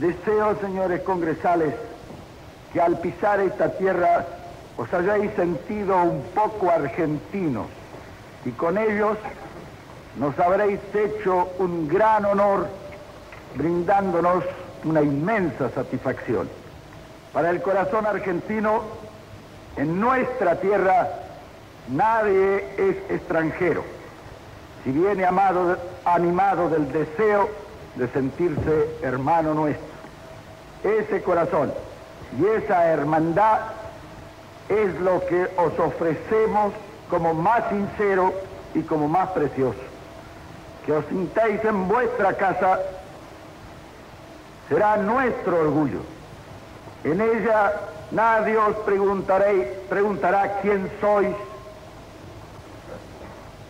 Deseo, señores congresales, que al pisar esta tierra os hayáis sentido un poco argentinos y con ellos nos habréis hecho un gran honor brindándonos una inmensa satisfacción. Para el corazón argentino, en nuestra tierra nadie es extranjero, si viene amado, animado del deseo de sentirse hermano nuestro. Ese corazón y esa hermandad es lo que os ofrecemos como más sincero y como más precioso. Que os sintáis en vuestra casa será nuestro orgullo. En ella nadie os preguntará quién sois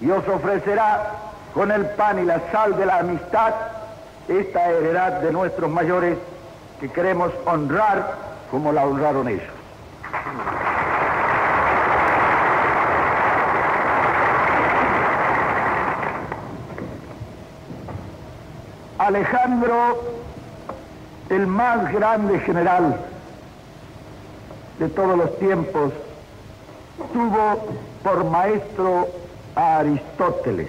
y os ofrecerá con el pan y la sal de la amistad esta heredad de nuestros mayores que queremos honrar como la honraron ellos. Alejandro, el más grande general de todos los tiempos, tuvo por maestro a Aristóteles.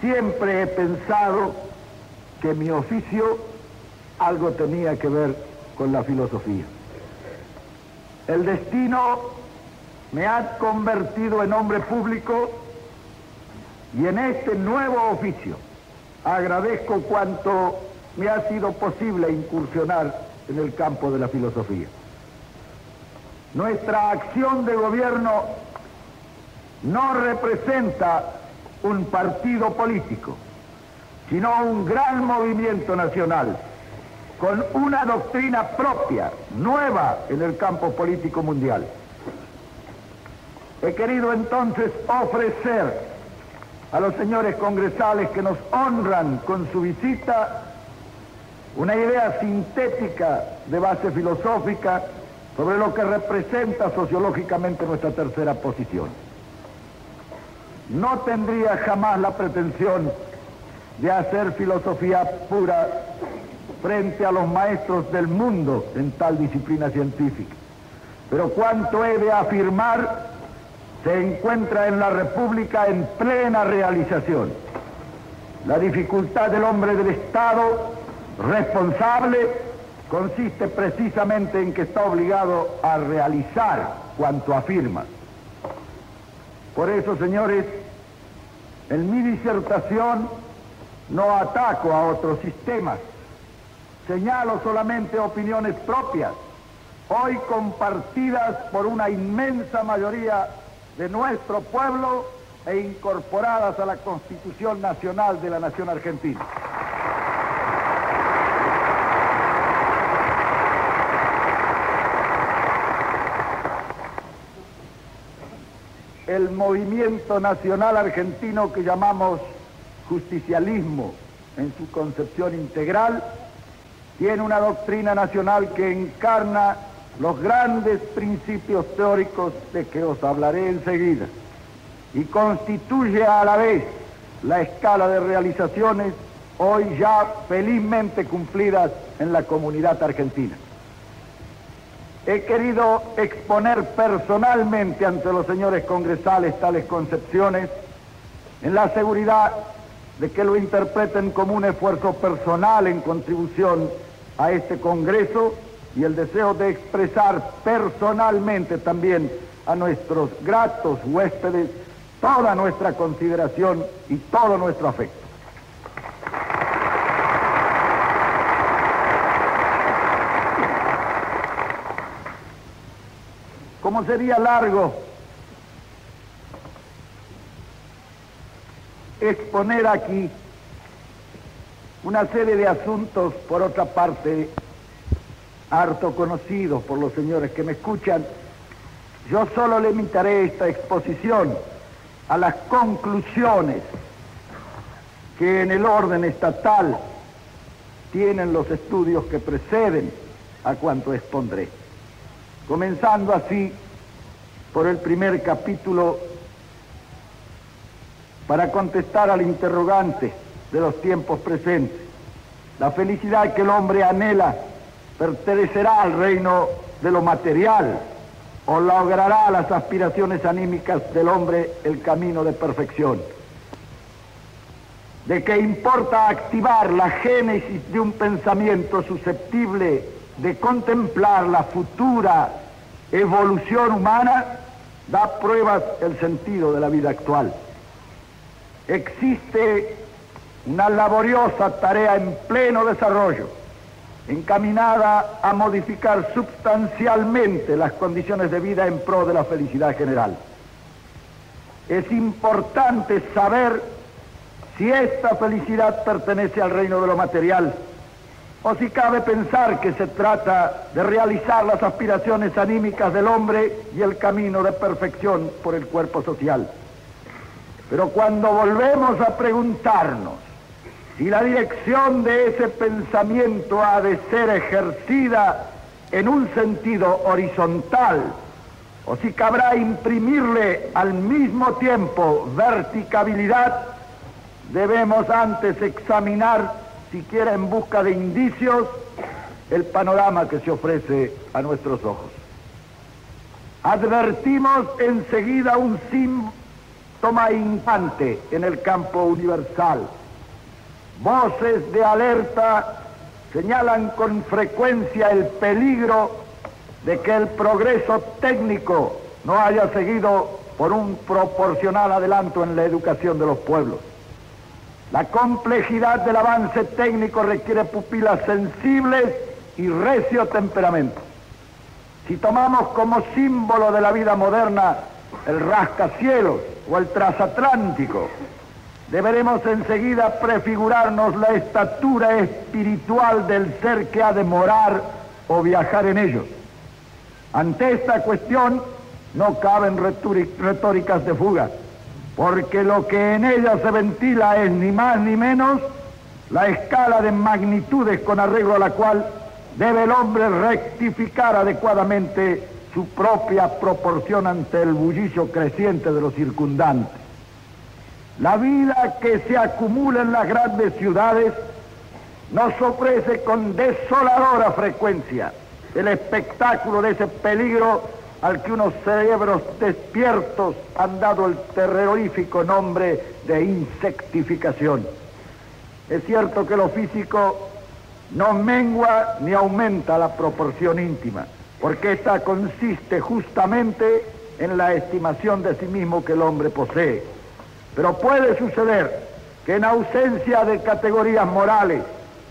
Siempre he pensado que mi oficio algo tenía que ver con la filosofía. El destino me ha convertido en hombre público y en este nuevo oficio agradezco cuanto me ha sido posible incursionar en el campo de la filosofía. Nuestra acción de gobierno no representa un partido político, sino un gran movimiento nacional con una doctrina propia, nueva en el campo político mundial. He querido entonces ofrecer a los señores congresales que nos honran con su visita una idea sintética de base filosófica sobre lo que representa sociológicamente nuestra tercera posición. No tendría jamás la pretensión de hacer filosofía pura frente a los maestros del mundo en tal disciplina científica. Pero cuanto he de afirmar se encuentra en la República en plena realización. La dificultad del hombre del Estado responsable consiste precisamente en que está obligado a realizar cuanto afirma. Por eso, señores, en mi disertación no ataco a otros sistemas, Señalo solamente opiniones propias, hoy compartidas por una inmensa mayoría de nuestro pueblo e incorporadas a la Constitución Nacional de la Nación Argentina. El movimiento nacional argentino que llamamos justicialismo en su concepción integral tiene una doctrina nacional que encarna los grandes principios teóricos de que os hablaré enseguida y constituye a la vez la escala de realizaciones hoy ya felizmente cumplidas en la comunidad argentina. He querido exponer personalmente ante los señores congresales tales concepciones en la seguridad de que lo interpreten como un esfuerzo personal en contribución a este Congreso y el deseo de expresar personalmente también a nuestros gratos huéspedes toda nuestra consideración y todo nuestro afecto. Como sería largo exponer aquí una serie de asuntos, por otra parte, harto conocidos por los señores que me escuchan, yo solo limitaré esta exposición a las conclusiones que en el orden estatal tienen los estudios que preceden a cuanto expondré. Comenzando así por el primer capítulo para contestar al interrogante de los tiempos presentes. La felicidad que el hombre anhela pertenecerá al reino de lo material o logrará las aspiraciones anímicas del hombre el camino de perfección. De que importa activar la génesis de un pensamiento susceptible de contemplar la futura evolución humana, da pruebas el sentido de la vida actual. Existe una laboriosa tarea en pleno desarrollo, encaminada a modificar sustancialmente las condiciones de vida en pro de la felicidad general. Es importante saber si esta felicidad pertenece al reino de lo material o si cabe pensar que se trata de realizar las aspiraciones anímicas del hombre y el camino de perfección por el cuerpo social. Pero cuando volvemos a preguntarnos si la dirección de ese pensamiento ha de ser ejercida en un sentido horizontal, o si cabrá imprimirle al mismo tiempo verticabilidad, debemos antes examinar, siquiera en busca de indicios, el panorama que se ofrece a nuestros ojos. Advertimos enseguida un síntoma infante en el campo universal Voces de alerta señalan con frecuencia el peligro de que el progreso técnico no haya seguido por un proporcional adelanto en la educación de los pueblos. La complejidad del avance técnico requiere pupilas sensibles y recio temperamento. Si tomamos como símbolo de la vida moderna el rascacielos o el transatlántico, deberemos enseguida prefigurarnos la estatura espiritual del ser que ha de morar o viajar en ellos. Ante esta cuestión no caben retóricas de fuga, porque lo que en ella se ventila es ni más ni menos la escala de magnitudes con arreglo a la cual debe el hombre rectificar adecuadamente su propia proporción ante el bullicio creciente de los circundantes. La vida que se acumula en las grandes ciudades nos ofrece con desoladora frecuencia el espectáculo de ese peligro al que unos cerebros despiertos han dado el terrorífico nombre de insectificación. Es cierto que lo físico no mengua ni aumenta la proporción íntima, porque esta consiste justamente en la estimación de sí mismo que el hombre posee. Pero puede suceder que en ausencia de categorías morales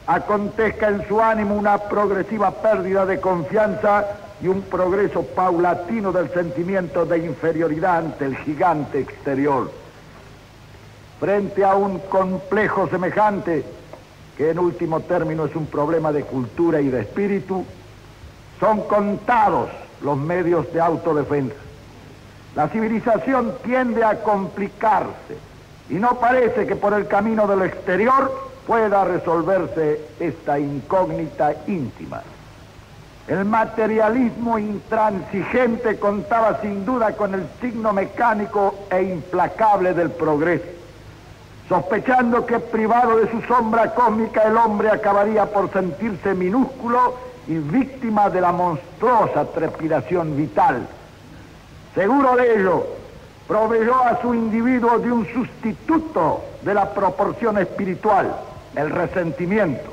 acontezca en su ánimo una progresiva pérdida de confianza y un progreso paulatino del sentimiento de inferioridad ante el gigante exterior. Frente a un complejo semejante, que en último término es un problema de cultura y de espíritu, son contados los medios de autodefensa. La civilización tiende a complicarse y no parece que por el camino del exterior pueda resolverse esta incógnita íntima. El materialismo intransigente contaba sin duda con el signo mecánico e implacable del progreso, sospechando que privado de su sombra cósmica el hombre acabaría por sentirse minúsculo y víctima de la monstruosa trepidación vital Seguro de ello, proveyó a su individuo de un sustituto de la proporción espiritual, el resentimiento.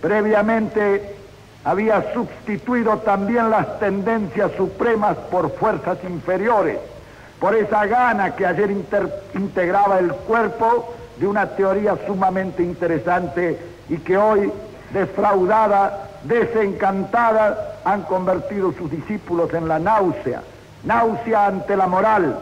Previamente había sustituido también las tendencias supremas por fuerzas inferiores, por esa gana que ayer integraba el cuerpo de una teoría sumamente interesante y que hoy, defraudada, desencantada, han convertido sus discípulos en la náusea náusea ante la moral,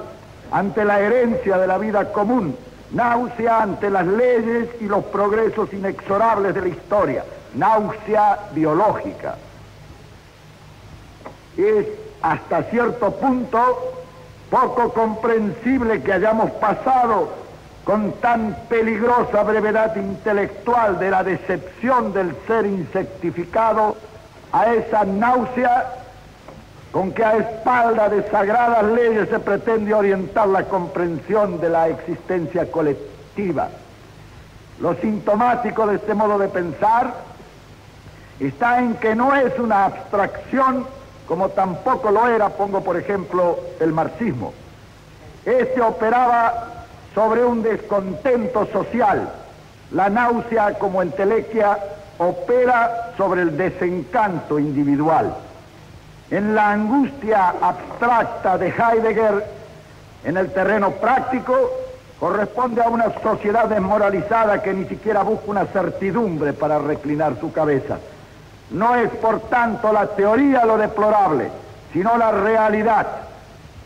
ante la herencia de la vida común, náusea ante las leyes y los progresos inexorables de la historia, náusea biológica. Es hasta cierto punto poco comprensible que hayamos pasado con tan peligrosa brevedad intelectual de la decepción del ser insectificado a esa náusea con que a espalda de sagradas leyes se pretende orientar la comprensión de la existencia colectiva. Lo sintomático de este modo de pensar está en que no es una abstracción como tampoco lo era, pongo por ejemplo, el marxismo. Este operaba sobre un descontento social. La náusea como entelequia opera sobre el desencanto individual. En la angustia abstracta de Heidegger, en el terreno práctico, corresponde a una sociedad desmoralizada que ni siquiera busca una certidumbre para reclinar su cabeza. No es por tanto la teoría lo deplorable, sino la realidad,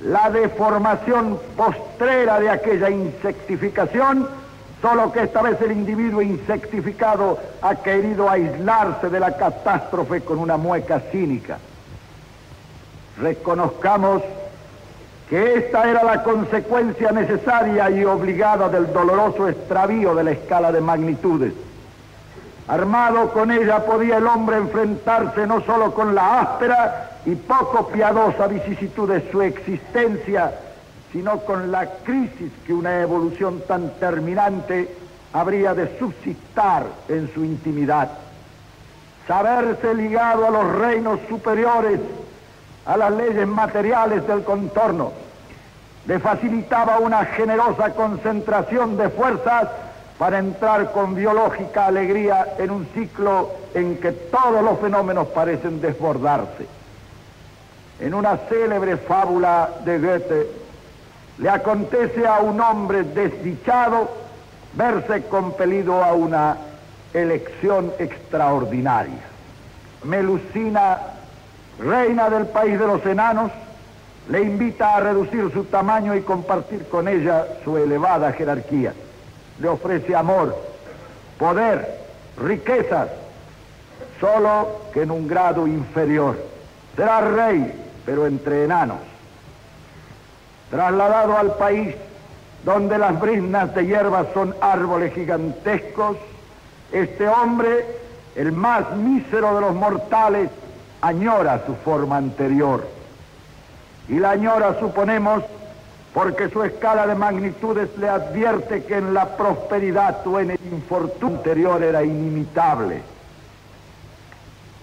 la deformación postrera de aquella insectificación, solo que esta vez el individuo insectificado ha querido aislarse de la catástrofe con una mueca cínica. Reconozcamos que esta era la consecuencia necesaria y obligada del doloroso extravío de la escala de magnitudes Armado con ella podía el hombre enfrentarse no solo con la áspera y poco piadosa vicisitud de su existencia, sino con la crisis que una evolución tan terminante habría de suscitar en su intimidad. Saberse ligado a los reinos superiores, a las leyes materiales del contorno, le facilitaba una generosa concentración de fuerzas para entrar con biológica alegría en un ciclo en que todos los fenómenos parecen desbordarse. En una célebre fábula de Goethe, le acontece a un hombre desdichado verse compelido a una elección extraordinaria. Melusina, reina del país de los enanos, le invita a reducir su tamaño y compartir con ella su elevada jerarquía le ofrece amor, poder, riquezas, solo que en un grado inferior. Será rey, pero entre enanos. Trasladado al país donde las brisnas de hierba son árboles gigantescos, este hombre, el más mísero de los mortales, añora su forma anterior. Y la añora, suponemos, porque su escala de magnitudes le advierte que en la prosperidad o en el infortunio anterior era inimitable.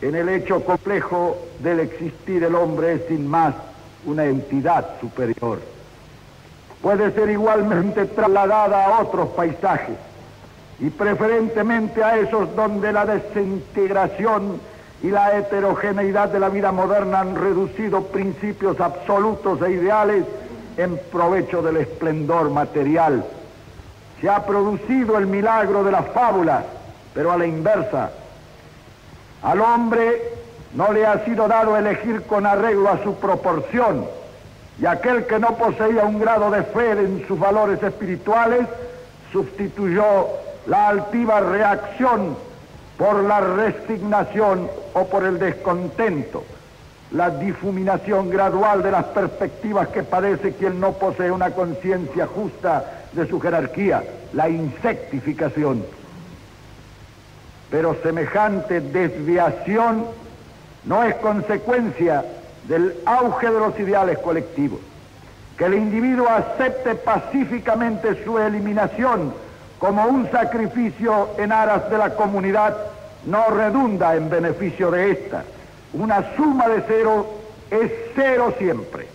En el hecho complejo del existir el hombre es sin más una entidad superior. Puede ser igualmente trasladada a otros paisajes y preferentemente a esos donde la desintegración y la heterogeneidad de la vida moderna han reducido principios absolutos e ideales en provecho del esplendor material. Se ha producido el milagro de la fábula, pero a la inversa. Al hombre no le ha sido dado elegir con arreglo a su proporción, y aquel que no poseía un grado de fe en sus valores espirituales sustituyó la altiva reacción por la resignación o por el descontento la difuminación gradual de las perspectivas que padece quien no posee una conciencia justa de su jerarquía, la insectificación. Pero semejante desviación no es consecuencia del auge de los ideales colectivos. Que el individuo acepte pacíficamente su eliminación como un sacrificio en aras de la comunidad no redunda en beneficio de ésta una suma de cero es cero siempre.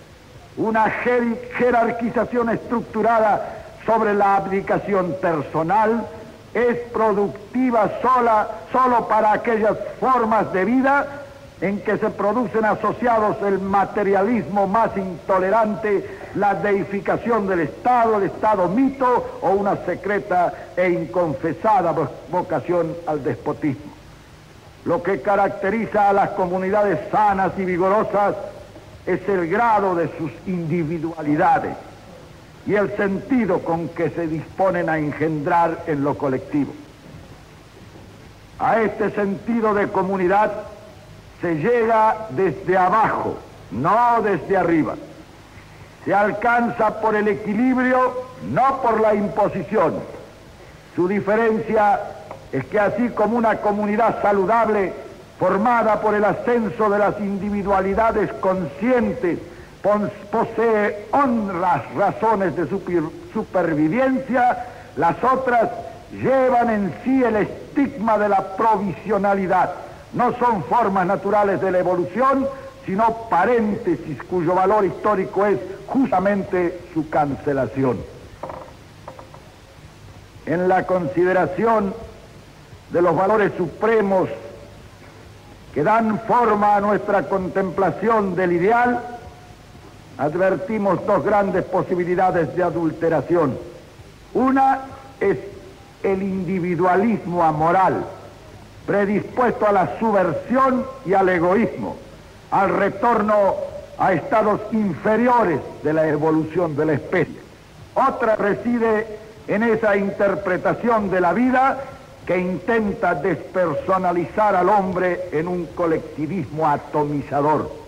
Una jerarquización estructurada sobre la abdicación personal es productiva sola, solo para aquellas formas de vida en que se producen asociados el materialismo más intolerante, la deificación del Estado, el Estado mito o una secreta e inconfesada vocación al despotismo. Lo que caracteriza a las comunidades sanas y vigorosas es el grado de sus individualidades y el sentido con que se disponen a engendrar en lo colectivo. A este sentido de comunidad se llega desde abajo, no desde arriba. Se alcanza por el equilibrio, no por la imposición. Su diferencia es que así como una comunidad saludable formada por el ascenso de las individualidades conscientes posee honras razones de supervivencia, las otras llevan en sí el estigma de la provisionalidad. No son formas naturales de la evolución, sino paréntesis cuyo valor histórico es justamente su cancelación. En la consideración de los valores supremos que dan forma a nuestra contemplación del ideal, advertimos dos grandes posibilidades de adulteración. Una es el individualismo amoral, predispuesto a la subversión y al egoísmo, al retorno a estados inferiores de la evolución de la especie. Otra reside en esa interpretación de la vida que intenta despersonalizar al hombre en un colectivismo atomizador.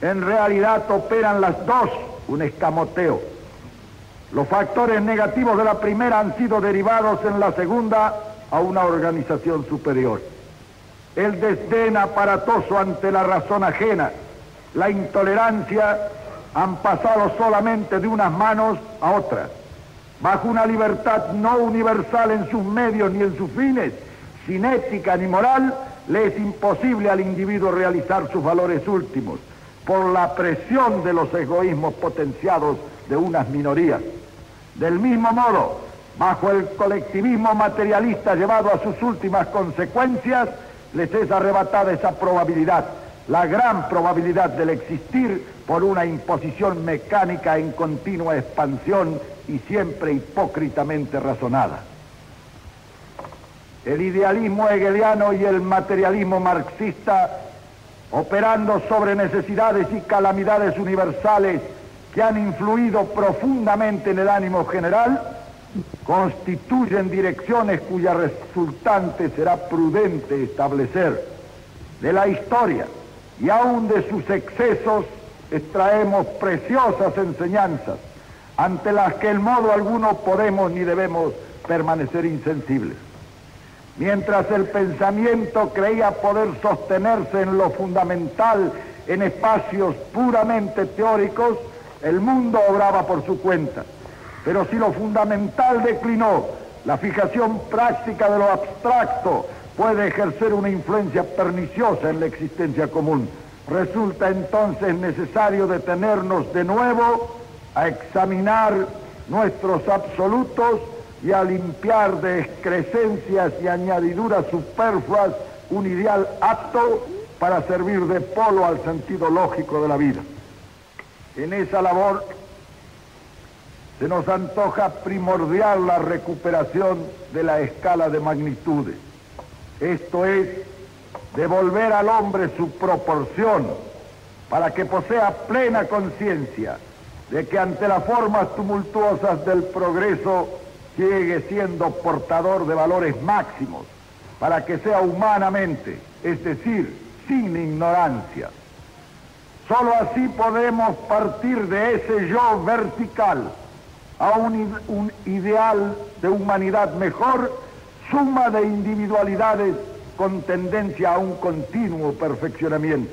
En realidad operan las dos un escamoteo. Los factores negativos de la primera han sido derivados en la segunda a una organización superior. El desdén aparatoso ante la razón ajena, la intolerancia han pasado solamente de unas manos a otras bajo una libertad no universal en sus medios ni en sus fines, sin ética ni moral, le es imposible al individuo realizar sus valores últimos por la presión de los egoísmos potenciados de unas minorías. Del mismo modo, bajo el colectivismo materialista llevado a sus últimas consecuencias, les es arrebatada esa probabilidad, la gran probabilidad del existir por una imposición mecánica en continua expansión y siempre hipócritamente razonada. El idealismo hegeliano y el materialismo marxista, operando sobre necesidades y calamidades universales que han influido profundamente en el ánimo general, constituyen direcciones cuya resultante será prudente establecer. De la historia y aún de sus excesos extraemos preciosas enseñanzas ante las que en modo alguno podemos ni debemos permanecer insensibles. Mientras el pensamiento creía poder sostenerse en lo fundamental en espacios puramente teóricos, el mundo obraba por su cuenta. Pero si lo fundamental declinó, la fijación práctica de lo abstracto puede ejercer una influencia perniciosa en la existencia común. Resulta entonces necesario detenernos de nuevo a examinar nuestros absolutos y a limpiar de excrescencias y añadiduras superfluas un ideal apto para servir de polo al sentido lógico de la vida. En esa labor se nos antoja primordial la recuperación de la escala de magnitudes. Esto es, devolver al hombre su proporción para que posea plena conciencia de que ante las formas tumultuosas del progreso sigue siendo portador de valores máximos, para que sea humanamente, es decir, sin ignorancia. Solo así podemos partir de ese yo vertical a un, un ideal de humanidad mejor, suma de individualidades con tendencia a un continuo perfeccionamiento.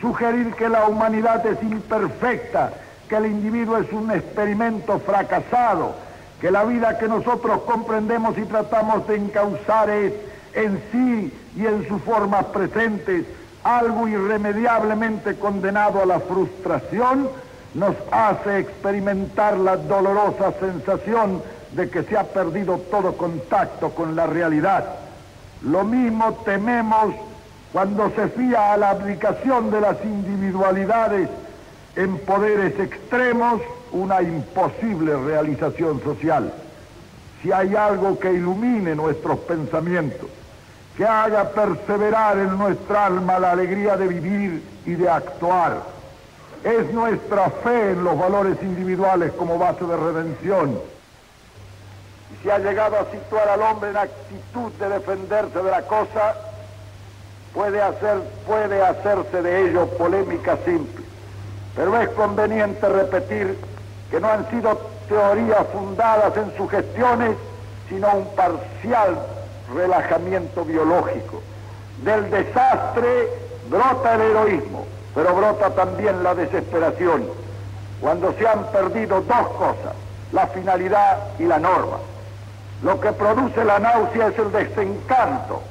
Sugerir que la humanidad es imperfecta que el individuo es un experimento fracasado, que la vida que nosotros comprendemos y tratamos de encauzar es en sí y en sus formas presentes algo irremediablemente condenado a la frustración, nos hace experimentar la dolorosa sensación de que se ha perdido todo contacto con la realidad. Lo mismo tememos cuando se fía a la aplicación de las individualidades en poderes extremos una imposible realización social. Si hay algo que ilumine nuestros pensamientos, que haga perseverar en nuestra alma la alegría de vivir y de actuar, es nuestra fe en los valores individuales como base de redención. Y si ha llegado a situar al hombre en actitud de defenderse de la cosa, puede, hacer, puede hacerse de ello polémica simple pero es conveniente repetir que no han sido teorías fundadas en sugestiones, sino un parcial relajamiento biológico. Del desastre brota el heroísmo, pero brota también la desesperación, cuando se han perdido dos cosas, la finalidad y la norma. Lo que produce la náusea es el desencanto.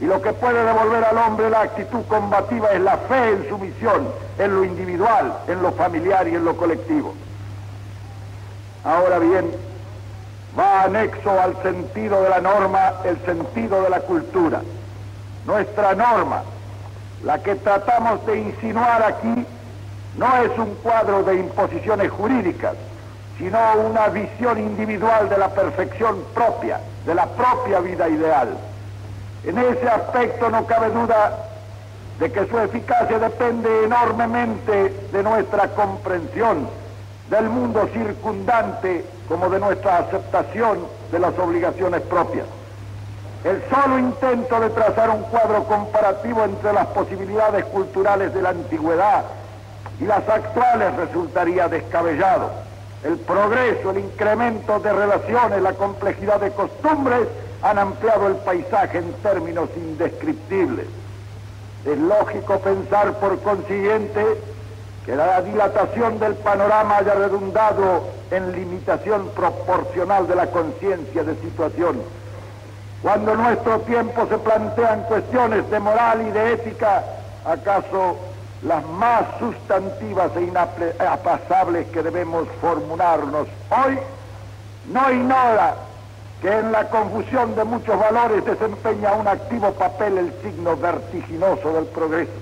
Y lo que puede devolver al hombre la actitud combativa es la fe en su misión, en lo individual, en lo familiar y en lo colectivo. Ahora bien, va anexo al sentido de la norma el sentido de la cultura. Nuestra norma, la que tratamos de insinuar aquí, no es un cuadro de imposiciones jurídicas, sino una visión individual de la perfección propia, de la propia vida ideal. En ese aspecto no cabe duda de que su eficacia depende enormemente de nuestra comprensión del mundo circundante como de nuestra aceptación de las obligaciones propias. El solo intento de trazar un cuadro comparativo entre las posibilidades culturales de la antigüedad y las actuales resultaría descabellado. El progreso, el incremento de relaciones, la complejidad de costumbres han ampliado el paisaje en términos indescriptibles. Es lógico pensar, por consiguiente, que la dilatación del panorama haya redundado en limitación proporcional de la conciencia de situación. Cuando en nuestro tiempo se plantean cuestiones de moral y de ética, ¿acaso las más sustantivas e inapasables que debemos formularnos hoy? No ignora que en la confusión de muchos valores desempeña un activo papel el signo vertiginoso del progreso.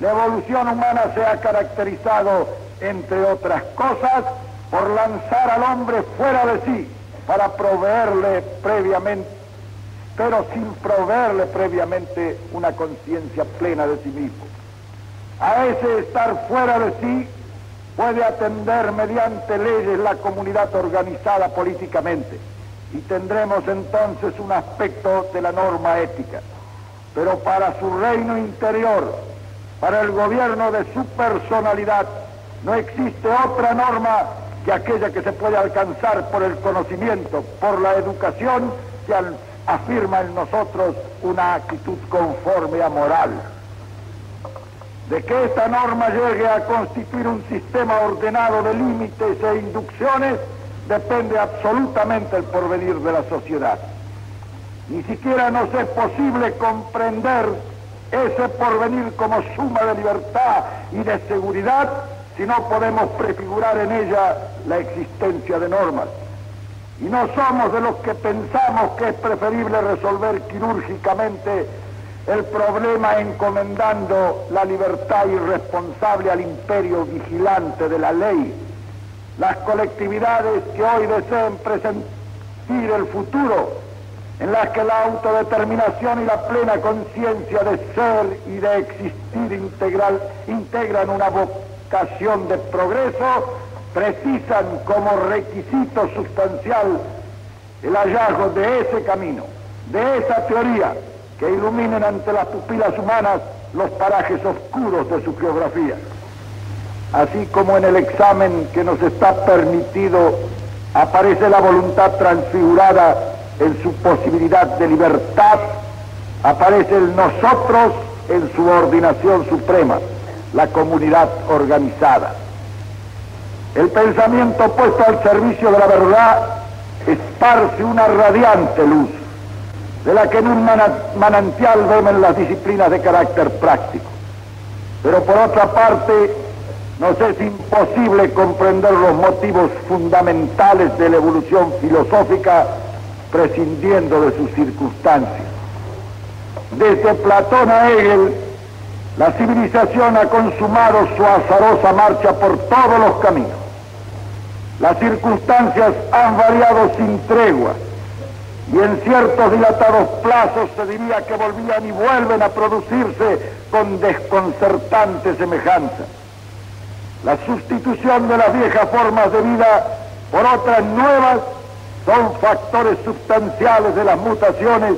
La evolución humana se ha caracterizado, entre otras cosas, por lanzar al hombre fuera de sí para proveerle previamente, pero sin proveerle previamente una conciencia plena de sí mismo. A ese estar fuera de sí puede atender mediante leyes la comunidad organizada políticamente y tendremos entonces un aspecto de la norma ética. Pero para su reino interior, para el gobierno de su personalidad, no existe otra norma que aquella que se puede alcanzar por el conocimiento, por la educación, que afirma en nosotros una actitud conforme a moral. De que esta norma llegue a constituir un sistema ordenado de límites e inducciones, depende absolutamente el porvenir de la sociedad. Ni siquiera nos es posible comprender ese porvenir como suma de libertad y de seguridad si no podemos prefigurar en ella la existencia de normas. Y no somos de los que pensamos que es preferible resolver quirúrgicamente el problema encomendando la libertad irresponsable al imperio vigilante de la ley las colectividades que hoy deseen presentir el futuro, en las que la autodeterminación y la plena conciencia de ser y de existir integral integran una vocación de progreso, precisan como requisito sustancial el hallazgo de ese camino, de esa teoría que iluminen ante las pupilas humanas los parajes oscuros de su geografía. Así como en el examen que nos está permitido aparece la voluntad transfigurada en su posibilidad de libertad, aparece el nosotros en su ordinación suprema, la comunidad organizada. El pensamiento puesto al servicio de la verdad esparce una radiante luz, de la que en un manantial vemos las disciplinas de carácter práctico. Pero por otra parte, nos es imposible comprender los motivos fundamentales de la evolución filosófica prescindiendo de sus circunstancias. Desde Platón a Hegel, la civilización ha consumado su azarosa marcha por todos los caminos. Las circunstancias han variado sin tregua y en ciertos dilatados plazos se diría que volvían y vuelven a producirse con desconcertante semejanza. La sustitución de las viejas formas de vida por otras nuevas son factores sustanciales de las mutaciones,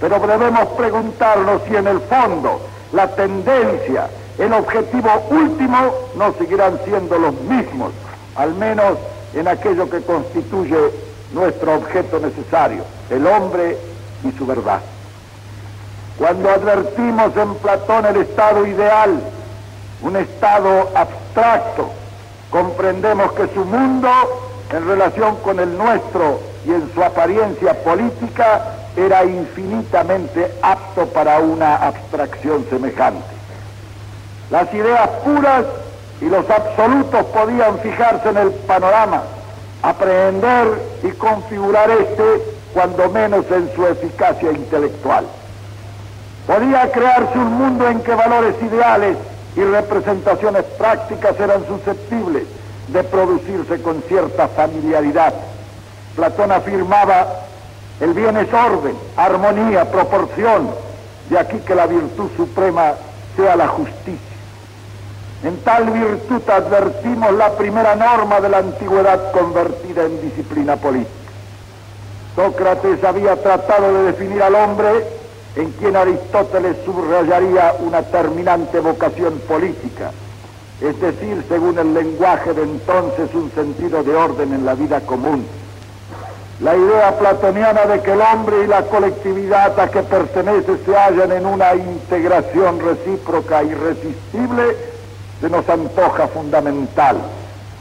pero debemos preguntarnos si en el fondo la tendencia, el objetivo último no seguirán siendo los mismos, al menos en aquello que constituye nuestro objeto necesario, el hombre y su verdad. Cuando advertimos en Platón el estado ideal, un estado abstracto, comprendemos que su mundo en relación con el nuestro y en su apariencia política era infinitamente apto para una abstracción semejante. Las ideas puras y los absolutos podían fijarse en el panorama, aprehender y configurar este cuando menos en su eficacia intelectual. Podía crearse un mundo en que valores ideales y representaciones prácticas eran susceptibles de producirse con cierta familiaridad. Platón afirmaba, el bien es orden, armonía, proporción, de aquí que la virtud suprema sea la justicia. En tal virtud advertimos la primera norma de la antigüedad convertida en disciplina política. Sócrates había tratado de definir al hombre en quien Aristóteles subrayaría una terminante vocación política, es decir, según el lenguaje de entonces, un sentido de orden en la vida común. La idea platoniana de que el hombre y la colectividad a que pertenece se hallan en una integración recíproca irresistible se nos antoja fundamental.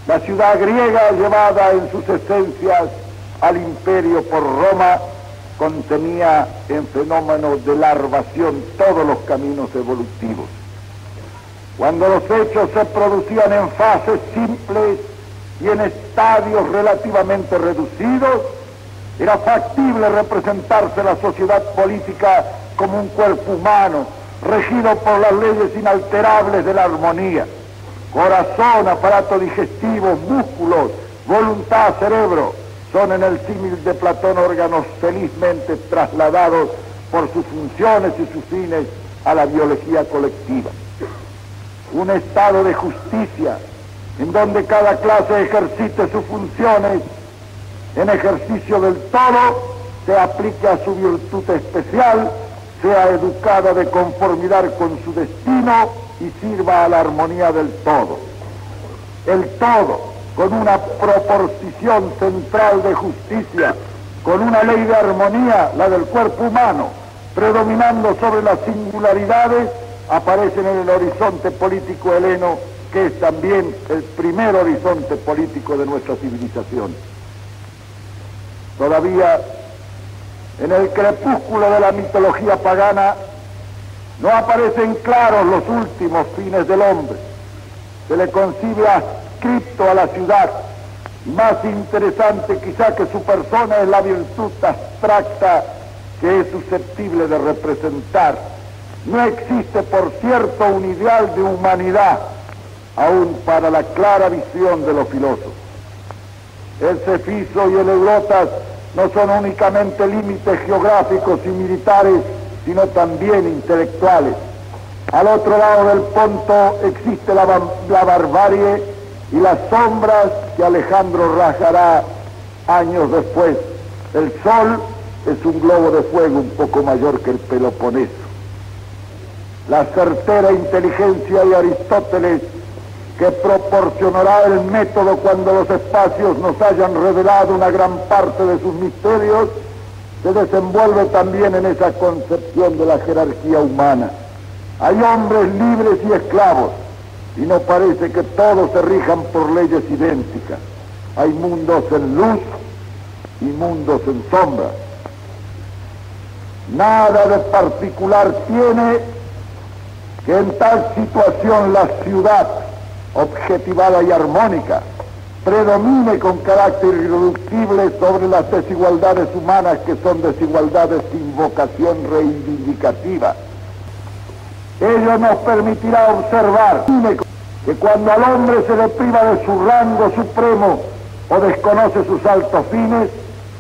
La ciudad griega llevada en sus esencias al imperio por Roma contenía en fenómenos de larvación todos los caminos evolutivos. Cuando los hechos se producían en fases simples y en estadios relativamente reducidos, era factible representarse la sociedad política como un cuerpo humano, regido por las leyes inalterables de la armonía. Corazón, aparato digestivo, músculos, voluntad, cerebro, son en el símil de Platón órganos felizmente trasladados por sus funciones y sus fines a la biología colectiva. Un estado de justicia en donde cada clase ejercite sus funciones en ejercicio del todo, se aplique a su virtud especial, sea educada de conformidad con su destino y sirva a la armonía del todo. El todo, con una proporción central de justicia, con una ley de armonía, la del cuerpo humano, predominando sobre las singularidades, aparecen en el horizonte político heleno, que es también el primer horizonte político de nuestra civilización. Todavía en el crepúsculo de la mitología pagana no aparecen claros los últimos fines del hombre. Se le concibe adscripto a la ciudad. Más interesante quizá que su persona es la virtud abstracta que es susceptible de representar. No existe, por cierto, un ideal de humanidad, aún para la clara visión de los filósofos. El Cefiso y el Eurotas no son únicamente límites geográficos y militares, sino también intelectuales. Al otro lado del ponto existe la, barbarie y las sombras que Alejandro rajará años después. El sol es un globo de fuego un poco mayor que el Peloponeso. La certera inteligencia de Aristóteles que proporcionará el método cuando los espacios nos hayan revelado una gran parte de sus misterios, se desenvuelve también en esa concepción de la jerarquía humana. Hay hombres libres y esclavos, y no parece que todos se rijan por leyes idénticas. Hay mundos en luz y mundos en sombra. Nada de particular tiene que en tal situación la ciudad objetivada y armónica, predomine con carácter irreductible sobre las desigualdades humanas que son desigualdades sin vocación reivindicativa. Ello nos permitirá observar que cuando al hombre se le priva de su rango supremo o desconoce sus altos fines,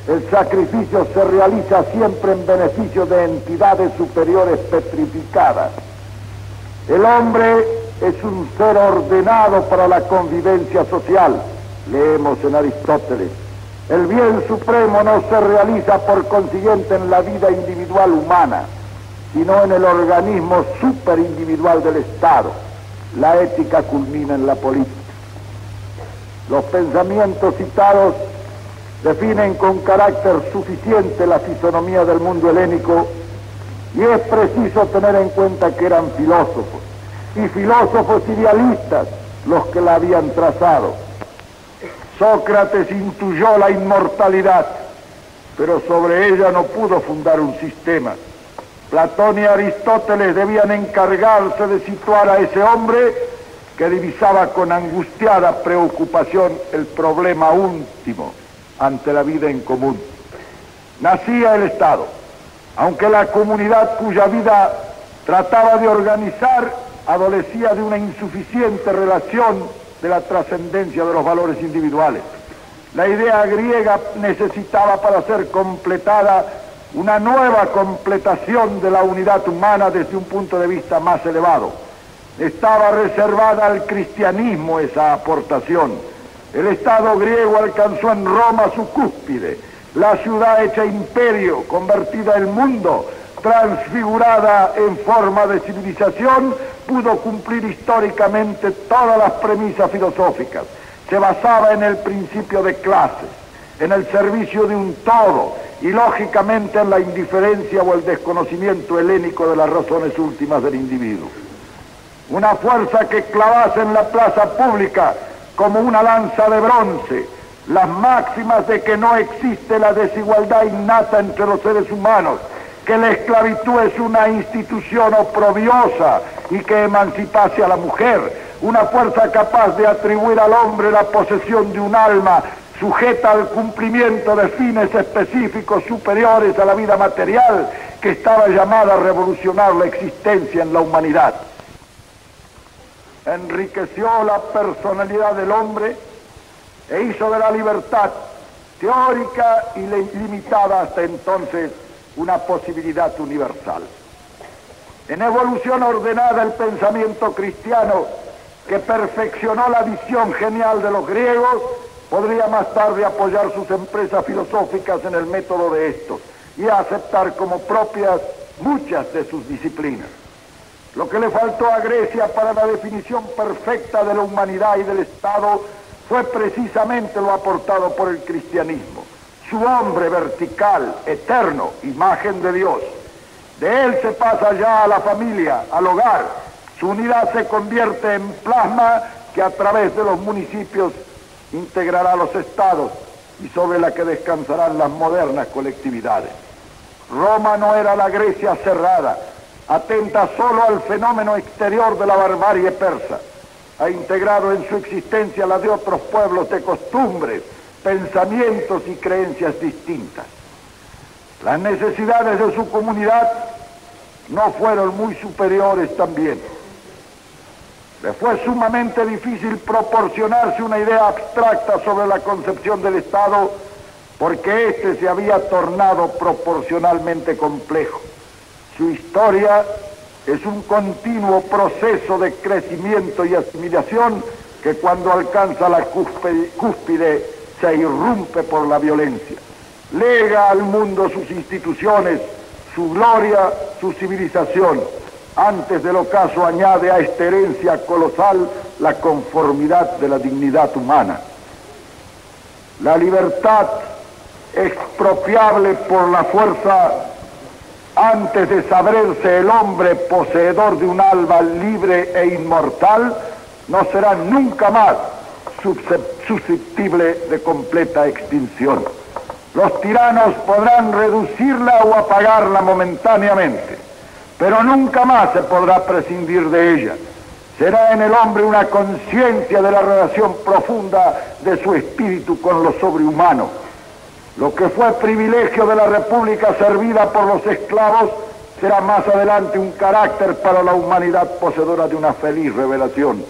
el sacrificio se realiza siempre en beneficio de entidades superiores petrificadas. El hombre es un ser ordenado para la convivencia social, leemos en Aristóteles. El bien supremo no se realiza por consiguiente en la vida individual humana, sino en el organismo superindividual del Estado. La ética culmina en la política. Los pensamientos citados definen con carácter suficiente la fisonomía del mundo helénico y es preciso tener en cuenta que eran filósofos y filósofos idealistas los que la habían trazado. Sócrates intuyó la inmortalidad pero sobre ella no pudo fundar un sistema. Platón y Aristóteles debían encargarse de situar a ese hombre que divisaba con angustiada preocupación el problema último ante la vida en común. Nacía el Estado, aunque la comunidad cuya vida trataba de organizar adolecía de una insuficiente relación de la trascendencia de los valores individuales. La idea griega necesitaba para ser completada una nueva completación de la unidad humana desde un punto de vista más elevado. Estaba reservada al cristianismo esa aportación. El Estado griego alcanzó en Roma su cúspide, la ciudad hecha imperio, convertida en mundo, transfigurada en forma de civilización, pudo cumplir históricamente todas las premisas filosóficas. Se basaba en el principio de clases, en el servicio de un todo y lógicamente en la indiferencia o el desconocimiento helénico de las razones últimas del individuo. Una fuerza que clavase en la plaza pública como una lanza de bronce las máximas de que no existe la desigualdad innata entre los seres humanos, que la esclavitud es una institución oprobiosa y que emancipase a la mujer, una fuerza capaz de atribuir al hombre la posesión de un alma sujeta al cumplimiento de fines específicos superiores a la vida material que estaba llamada a revolucionar la existencia en la humanidad. Enriqueció la personalidad del hombre e hizo de la libertad teórica y limitada hasta entonces una posibilidad universal. En evolución ordenada el pensamiento cristiano que perfeccionó la visión genial de los griegos, podría más tarde apoyar sus empresas filosóficas en el método de estos y aceptar como propias muchas de sus disciplinas. Lo que le faltó a Grecia para la definición perfecta de la humanidad y del Estado fue precisamente lo aportado por el cristianismo su hombre vertical, eterno, imagen de Dios. De él se pasa ya a la familia, al hogar. Su unidad se convierte en plasma que a través de los municipios integrará los estados y sobre la que descansarán las modernas colectividades. Roma no era la Grecia cerrada, atenta solo al fenómeno exterior de la barbarie persa. Ha integrado en su existencia la de otros pueblos de costumbres, pensamientos y creencias distintas. Las necesidades de su comunidad no fueron muy superiores también. Le fue sumamente difícil proporcionarse una idea abstracta sobre la concepción del Estado porque éste se había tornado proporcionalmente complejo. Su historia es un continuo proceso de crecimiento y asimilación que cuando alcanza la cúspide se irrumpe por la violencia. Lega al mundo sus instituciones, su gloria, su civilización. Antes del ocaso añade a esta herencia colosal la conformidad de la dignidad humana. La libertad expropiable por la fuerza antes de saberse el hombre poseedor de un alma libre e inmortal, no será nunca más susceptible de completa extinción. Los tiranos podrán reducirla o apagarla momentáneamente, pero nunca más se podrá prescindir de ella. Será en el hombre una conciencia de la relación profunda de su espíritu con lo sobrehumano. Lo que fue privilegio de la República servida por los esclavos será más adelante un carácter para la humanidad poseedora de una feliz revelación.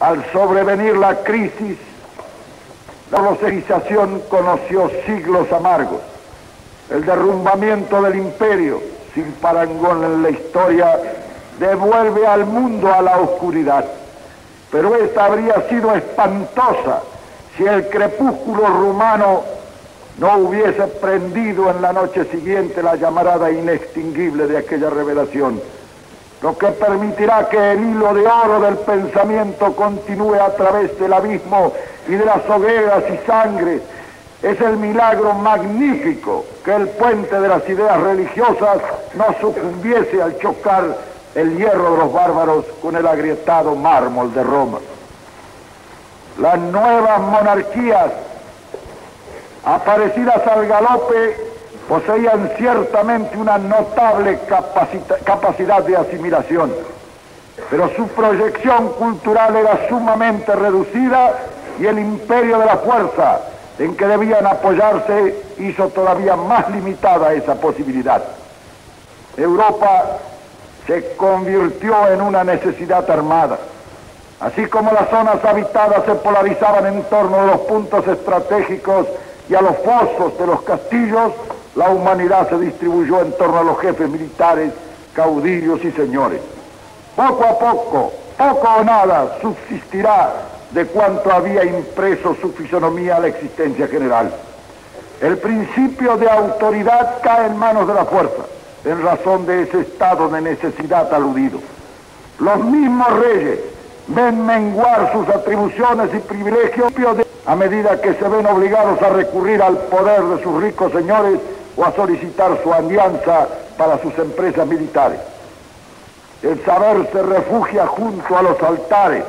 Al sobrevenir la crisis, la civilización conoció siglos amargos. El derrumbamiento del imperio, sin parangón en la historia, devuelve al mundo a la oscuridad. Pero esta habría sido espantosa si el crepúsculo rumano no hubiese prendido en la noche siguiente la llamarada inextinguible de aquella revelación lo que permitirá que el hilo de oro del pensamiento continúe a través del abismo y de las hogueras y sangre. Es el milagro magnífico que el puente de las ideas religiosas no sucumbiese al chocar el hierro de los bárbaros con el agrietado mármol de Roma. Las nuevas monarquías aparecidas al galope, poseían ciertamente una notable capacidad de asimilación, pero su proyección cultural era sumamente reducida y el imperio de la fuerza en que debían apoyarse hizo todavía más limitada esa posibilidad. Europa se convirtió en una necesidad armada. Así como las zonas habitadas se polarizaban en torno a los puntos estratégicos y a los fosos de los castillos, la humanidad se distribuyó en torno a los jefes militares, caudillos y señores. Poco a poco, poco o nada, subsistirá de cuanto había impreso su fisonomía a la existencia general. El principio de autoridad cae en manos de la fuerza en razón de ese estado de necesidad aludido. Los mismos reyes ven menguar sus atribuciones y privilegios a medida que se ven obligados a recurrir al poder de sus ricos señores o a solicitar su alianza para sus empresas militares. El saber se refugia junto a los altares.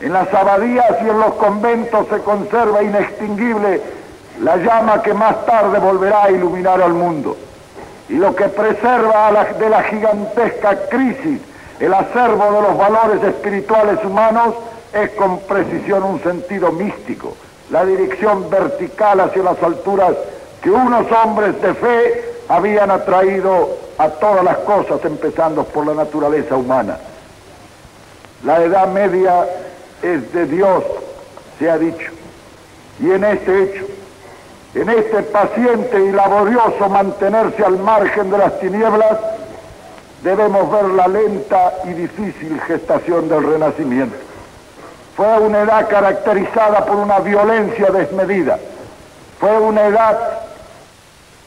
En las abadías y en los conventos se conserva inextinguible la llama que más tarde volverá a iluminar al mundo y lo que preserva de la gigantesca crisis el acervo de los valores espirituales humanos es con precisión un sentido místico, la dirección vertical hacia las alturas que unos hombres de fe habían atraído a todas las cosas, empezando por la naturaleza humana. La Edad Media es de Dios, se ha dicho, y en este hecho en este paciente y laborioso mantenerse al margen de las tinieblas, debemos ver la lenta y difícil gestación del Renacimiento. Fue una edad caracterizada por una violencia desmedida. Fue una edad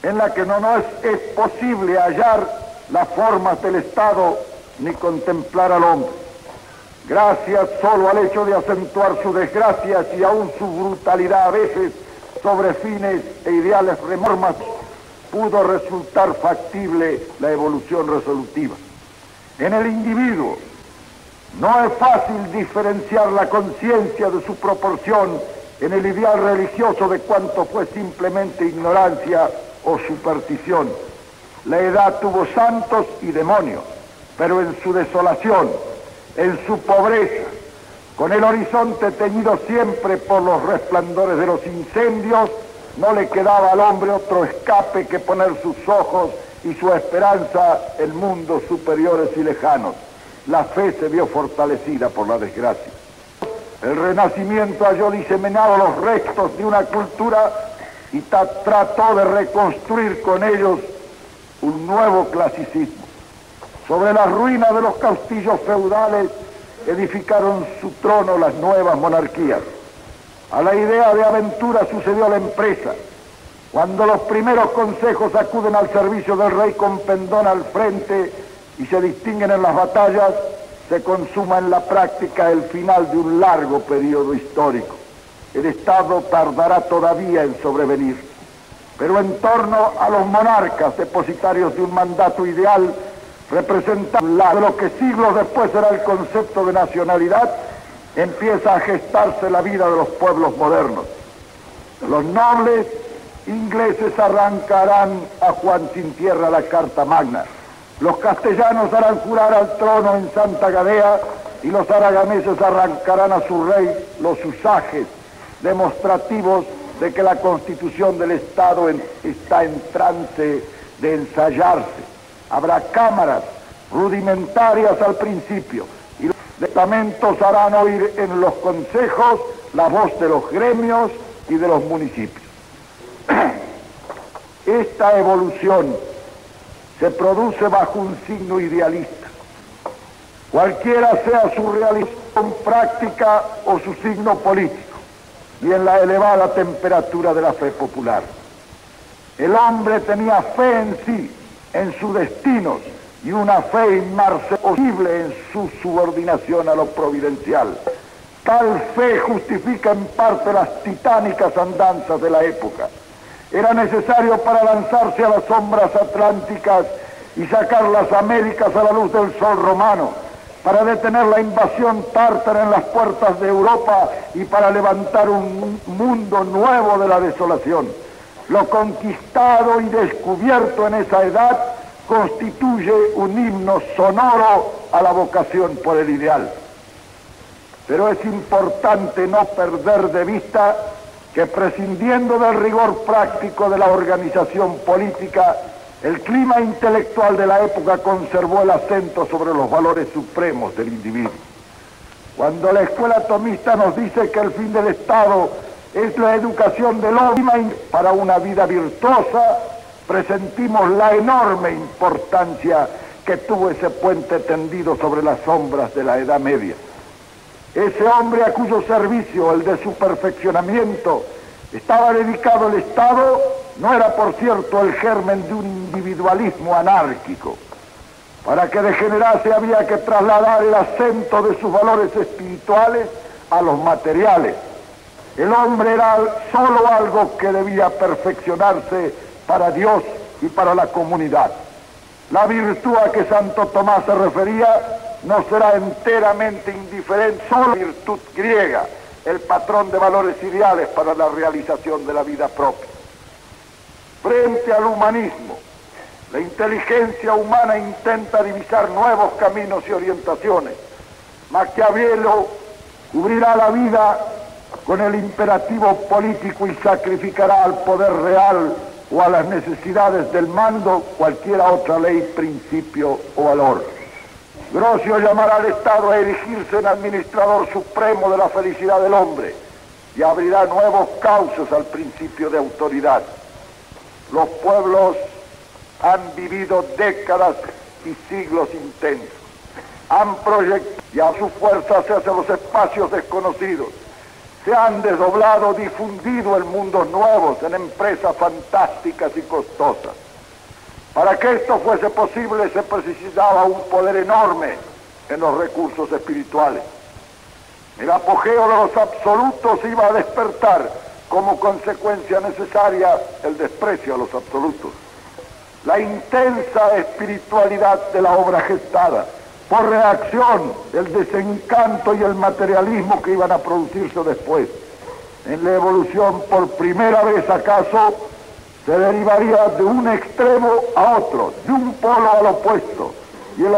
en la que no, es, posible hallar las formas del Estado ni contemplar al hombre. Gracias solo al hecho de acentuar su desgracia y aún su brutalidad a veces, sobre fines e ideales reformas pudo resultar factible la evolución resolutiva. En el individuo no es fácil diferenciar la conciencia de su proporción en el ideal religioso de cuanto fue simplemente ignorancia o superstición. La edad tuvo santos y demonios, pero en su desolación, en su pobreza, con el horizonte teñido siempre por los resplandores de los incendios, no le quedaba al hombre otro escape que poner sus ojos y su esperanza en mundos superiores y lejanos. La fe se vio fortalecida por la desgracia. El renacimiento halló diseminados los restos de una cultura y trató de reconstruir con ellos un nuevo clasicismo. Sobre las ruinas de los castillos feudales edificaron su trono las nuevas monarquías. A la idea de aventura sucedió la empresa. Cuando los primeros consejos acuden al servicio del rey con pendón al frente y se distinguen en las batallas, se consuma en la práctica el final de un largo periodo histórico. El Estado tardará todavía en sobrevenir, pero en torno a los monarcas depositarios de un mandato ideal, representa lo que siglos después será el concepto de nacionalidad, empieza a gestarse la vida de los pueblos modernos. Los nobles ingleses arrancarán a Juan sin tierra la Carta Magna. Los castellanos harán jurar al trono en Santa Gadea y los araganeses arrancarán a su rey los usajes demostrativos de que la constitución del Estado está en trance de ensayarse Habrá cámaras rudimentarias al principio departamentos harán oír en los consejos la voz de los gremios y de los municipios. Esta evolución se produce bajo un signo idealista. Cualquiera sea su realización práctica o su signo político, y en la elevada temperatura de la fe popular. El hombre tenía fe en sí, en sus destinos y una fe inmarcesible en su subordinación a lo providencial. Tal fe justifica en parte las titánicas andanzas de la época. Era necesario para lanzarse a las sombras atlánticas y sacar las Américas a la luz del sol romano, para detener la invasión tártara en las puertas de Europa y para levantar un mundo nuevo de la desolación Lo conquistado y descubierto en esa edad constituye un himno sonoro a la vocación por el ideal. Pero es importante no perder de vista que prescindiendo del rigor práctico de la organización política, el clima intelectual de la época conservó el acento sobre los valores supremos del individuo. Cuando la escuela tomista nos dice que el fin del Estado es la educación del hombre para una vida virtuosa, presentimos la enorme importancia que tuvo ese puente tendido sobre las sombras de la Edad Media. Ese hombre a cuyo servicio, el de su perfeccionamiento, estaba dedicado el Estado, no era por cierto el germen de un individualismo anárquico. Para que degenerase había que trasladar el acento de sus valores espirituales a los materiales el hombre era solo algo que debía perfeccionarse para Dios y para la comunidad. La virtud a que Santo Tomás se refería no será enteramente indiferente, solo virtud griega, el patrón de valores ideales para la realización de la vida propia. Frente al humanismo, la inteligencia humana intenta divisar nuevos caminos y orientaciones. Maquiavelo cubrirá la vida con el imperativo político y sacrificará al poder real o a las necesidades del mando cualquiera otra ley, principio o valor. Grocio llamará al Estado a erigirse en administrador supremo de la felicidad del hombre y abrirá nuevos cauces al principio de autoridad. Los pueblos han vivido décadas y siglos intensos. Han proyectado y a su fuerza hacia los espacios desconocidos se han desdoblado, difundido en mundos nuevos, en empresas fantásticas y costosas. Para que esto fuese posible se precisaba un poder enorme en los recursos espirituales. El apogeo de los absolutos iba a despertar como consecuencia necesaria el desprecio a los absolutos. La intensa espiritualidad de la obra gestada por reacción del desencanto y el materialismo que iban a producirse después. En la evolución, por primera vez acaso, se derivaría de un extremo a otro, de un polo al opuesto, y el,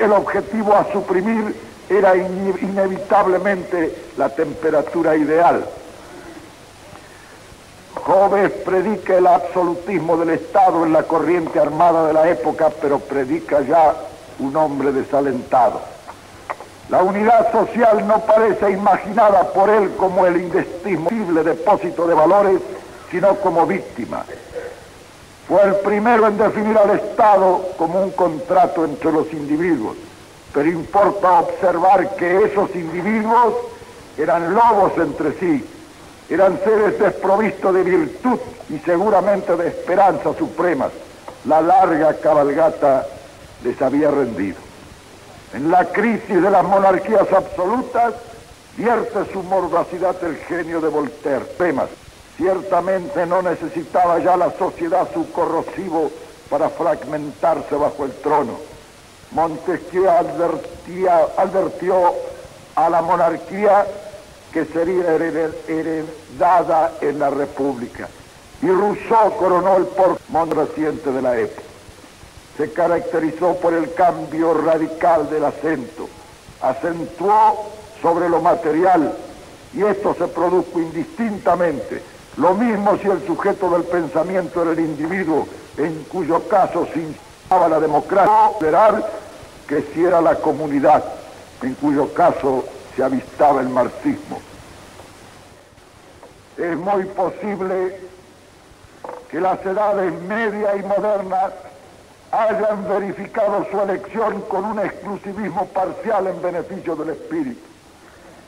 el objetivo a suprimir era inevitablemente la temperatura ideal. Jóvenes predica el absolutismo del Estado en la corriente armada de la época, pero predica ya un hombre desalentado. La unidad social no parece imaginada por él como el indescriptible depósito de valores, sino como víctima. Fue el primero en definir al Estado como un contrato entre los individuos, pero importa observar que esos individuos eran lobos entre sí, eran seres desprovistos de virtud y seguramente de esperanza supremas. La larga cabalgata les había rendido. En la crisis de las monarquías absolutas vierte su mordacidad el genio de Voltaire. Temas. Ciertamente no necesitaba ya la sociedad su corrosivo para fragmentarse bajo el trono. Montesquieu advertía, advirtió a la monarquía que sería heredada en la República. Y Rousseau coronó el por reciente de la época se caracterizó por el cambio radical del acento, acentuó sobre lo material y esto se produjo indistintamente. Lo mismo si el sujeto del pensamiento era el individuo, en cuyo caso se instaba la democracia federal, que si era la comunidad, en cuyo caso se avistaba el marxismo. Es muy posible que las edades media y modernas hayan verificado su elección con un exclusivismo parcial en beneficio del espíritu.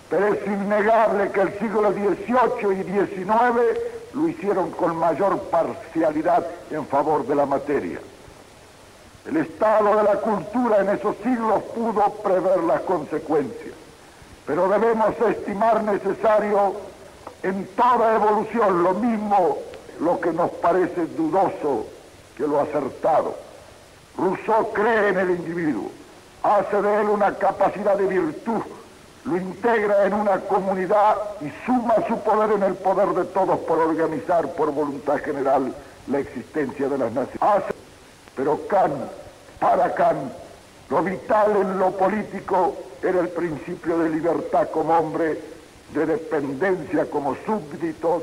Pero es innegable que el siglo XVIII y XIX lo hicieron con mayor parcialidad en favor de la materia. El estado de la cultura en esos siglos pudo prever las consecuencias, pero debemos estimar necesario en toda evolución lo mismo lo que nos parece dudoso que lo acertado. Rousseau cree en el individuo, hace de él una capacidad de virtud lo integra en una comunidad y suma su poder en el poder de todos por organizar por voluntad general la existencia de las naciones. Pero Kant, para Kant, lo vital en lo político era el principio de libertad como hombre, de dependencia como súbditos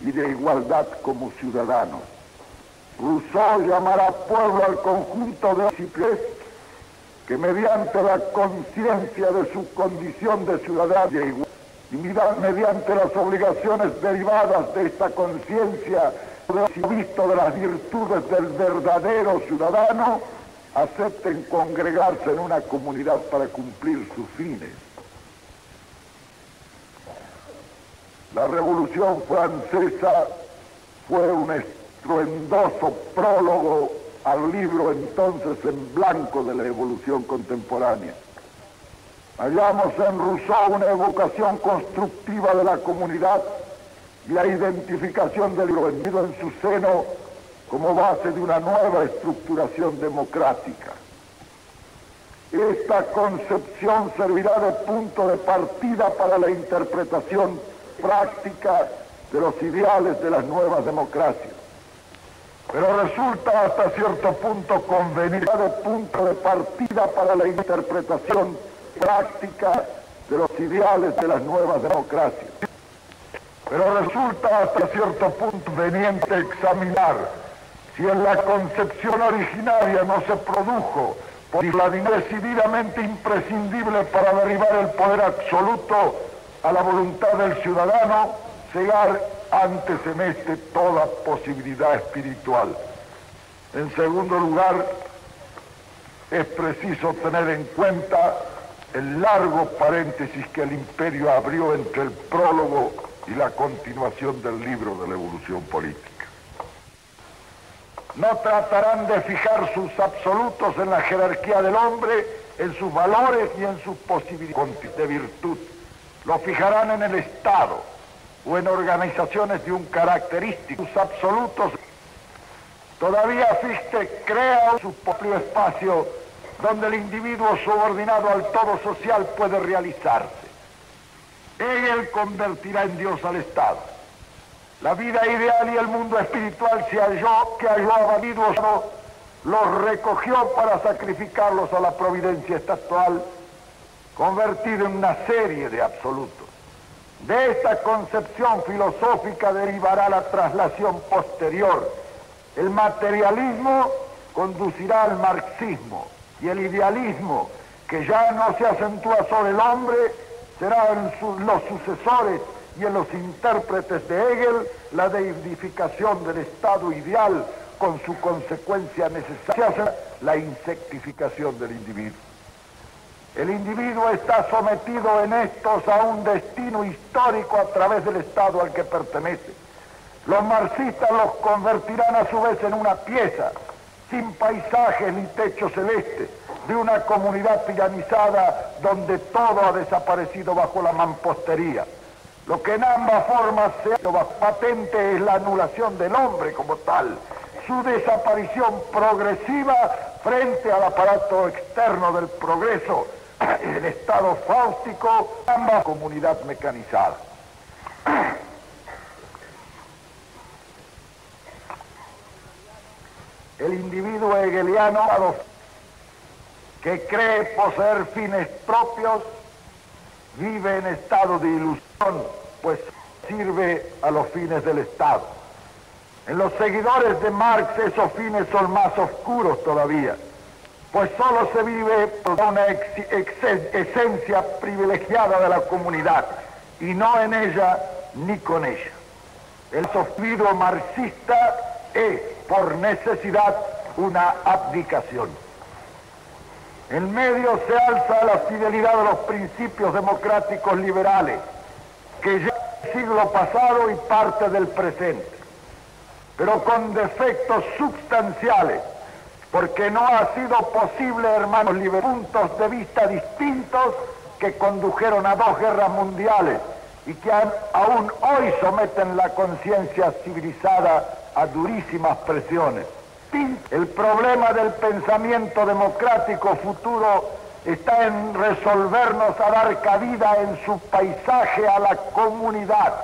y de igualdad como ciudadanos. Rousseau llamará pueblo al conjunto de principios que mediante la conciencia de su condición de ciudadano y mediante las obligaciones derivadas de esta conciencia visto de las virtudes del verdadero ciudadano, acepten congregarse en una comunidad para cumplir sus fines. La Revolución Francesa fue un estruendoso prólogo al libro entonces en blanco de la evolución contemporánea. Hallamos en Rousseau una evocación constructiva de la comunidad y la identificación del individuo en su seno como base de una nueva estructuración democrática. Esta concepción servirá de punto de partida para la interpretación práctica de los ideales de las nuevas democracias. Pero resulta hasta cierto punto conveniente de punto de partida para la interpretación práctica de los ideales de las nuevas democracias. Pero resulta hasta cierto punto conveniente examinar si en la concepción originaria no se produjo por la decididamente imprescindible para derribar el poder absoluto a la voluntad del ciudadano, cegar antes en este toda posibilidad espiritual. En segundo lugar, es preciso tener en cuenta el largo paréntesis que el imperio abrió entre el prólogo y la continuación del libro de la evolución política. No tratarán de fijar sus absolutos en la jerarquía del hombre, en sus valores y en sus posibilidades de virtud. Lo fijarán en el Estado, o en organizaciones de un característico, absolutos. Todavía Fichte crea su propio espacio donde el individuo subordinado al todo social puede realizarse. Hegel convertirá en Dios al Estado. La vida ideal y el mundo espiritual se halló, que halló abatidos, los recogió para sacrificarlos a la providencia estatual, convertido en una serie de absolutos. De esta concepción filosófica derivará la traslación posterior. El materialismo conducirá al marxismo y el idealismo, que ya no se acentúa sobre el hombre, será en los sucesores y en los intérpretes de Hegel la deidificación del estado ideal con su consecuencia necesaria, la insectificación del individuo. El individuo está sometido en estos a un destino histórico a través del Estado al que pertenece. Los marxistas los convertirán a su vez en una pieza, sin paisajes ni techo celeste, de una comunidad tiranizada donde todo ha desaparecido bajo la mampostería. Lo que en ambas formas se patente es la anulación del hombre como tal, su desaparición progresiva frente al aparato externo del progreso el estado fáustico, ambas comunidad mecanizada. El individuo hegeliano que cree poseer fines propios vive en estado de ilusión, pues sirve a los fines del Estado. En los seguidores de Marx esos fines son más oscuros todavía pues solo se vive por una esencia privilegiada de la comunidad y no en ella ni con ella. El sofrido marxista es por necesidad una abdicación. En medio se alza la fidelidad de los principios democráticos liberales, que ya el siglo pasado y parte del presente, pero con defectos substanciales porque no ha sido posible, hermanos libres, puntos de vista distintos que condujeron a dos guerras mundiales y que aún hoy someten la conciencia civilizada a durísimas presiones. El problema del pensamiento democrático futuro está en resolvernos a dar cabida en su paisaje a la comunidad,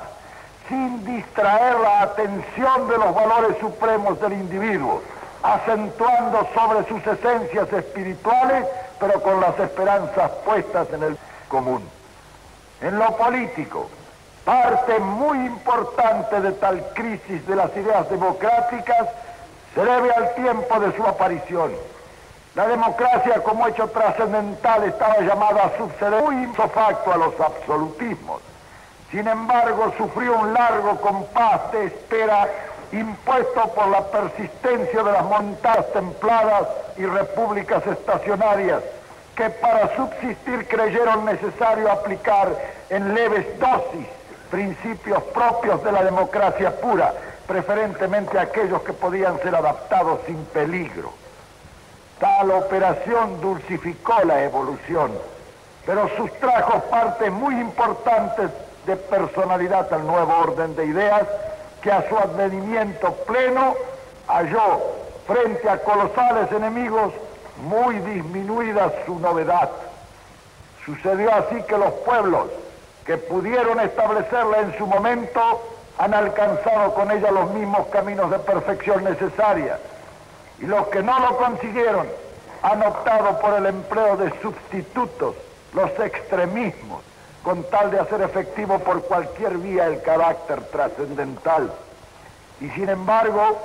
sin distraer la atención de los valores supremos del individuo, acentuando sobre sus esencias espirituales, pero con las esperanzas puestas en el común. En lo político, parte muy importante de tal crisis de las ideas democráticas se debe al tiempo de su aparición la democracia como hecho trascendental estaba llamada a suceder muy facto a los absolutismos. Sin embargo, sufrió un largo compás de espera impuesto por la persistencia de las montañas templadas y repúblicas estacionarias que para subsistir creyeron necesario aplicar en leves dosis principios propios de la democracia pura, preferentemente aquellos que podían ser adaptados sin peligro. Tal operación dulcificó la evolución, pero sustrajo partes muy importantes de personalidad al nuevo orden de ideas que a su advenimiento pleno halló frente a colosales enemigos muy disminuida su novedad. Sucedió así que los pueblos que pudieron establecerla en su momento han alcanzado con ella los mismos caminos de perfección necesarias y los que no lo consiguieron han optado por el empleo de sustitutos, los extremismos, con tal de hacer efectivo por cualquier vía el carácter trascendental. Y sin embargo,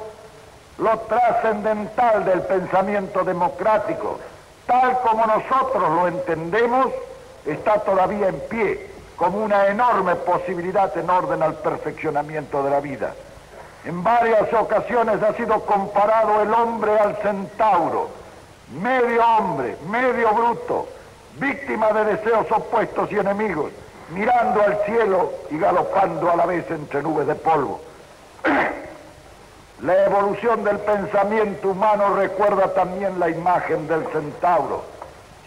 lo trascendental del pensamiento democrático, tal como nosotros lo entendemos, está todavía en pie como una enorme posibilidad en orden al perfeccionamiento de la vida. En varias ocasiones ha sido comparado el hombre al centauro, medio hombre, medio bruto, víctima de deseos opuestos y enemigos, mirando al cielo y galopando a la vez entre nubes de polvo. La evolución del pensamiento humano recuerda también la imagen del centauro,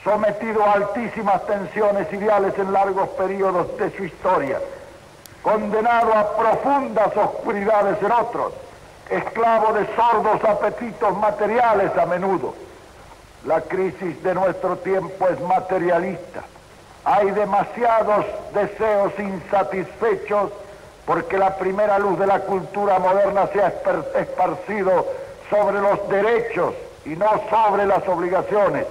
sometido a altísimas tensiones ideales en largos periodos de su historia condenado a profundas oscuridades en otros, esclavo de sordos apetitos materiales a menudo. La crisis de nuestro tiempo es materialista. Hay demasiados deseos insatisfechos porque la primera luz de la cultura moderna se ha esparcido sobre los derechos y no sobre las obligaciones.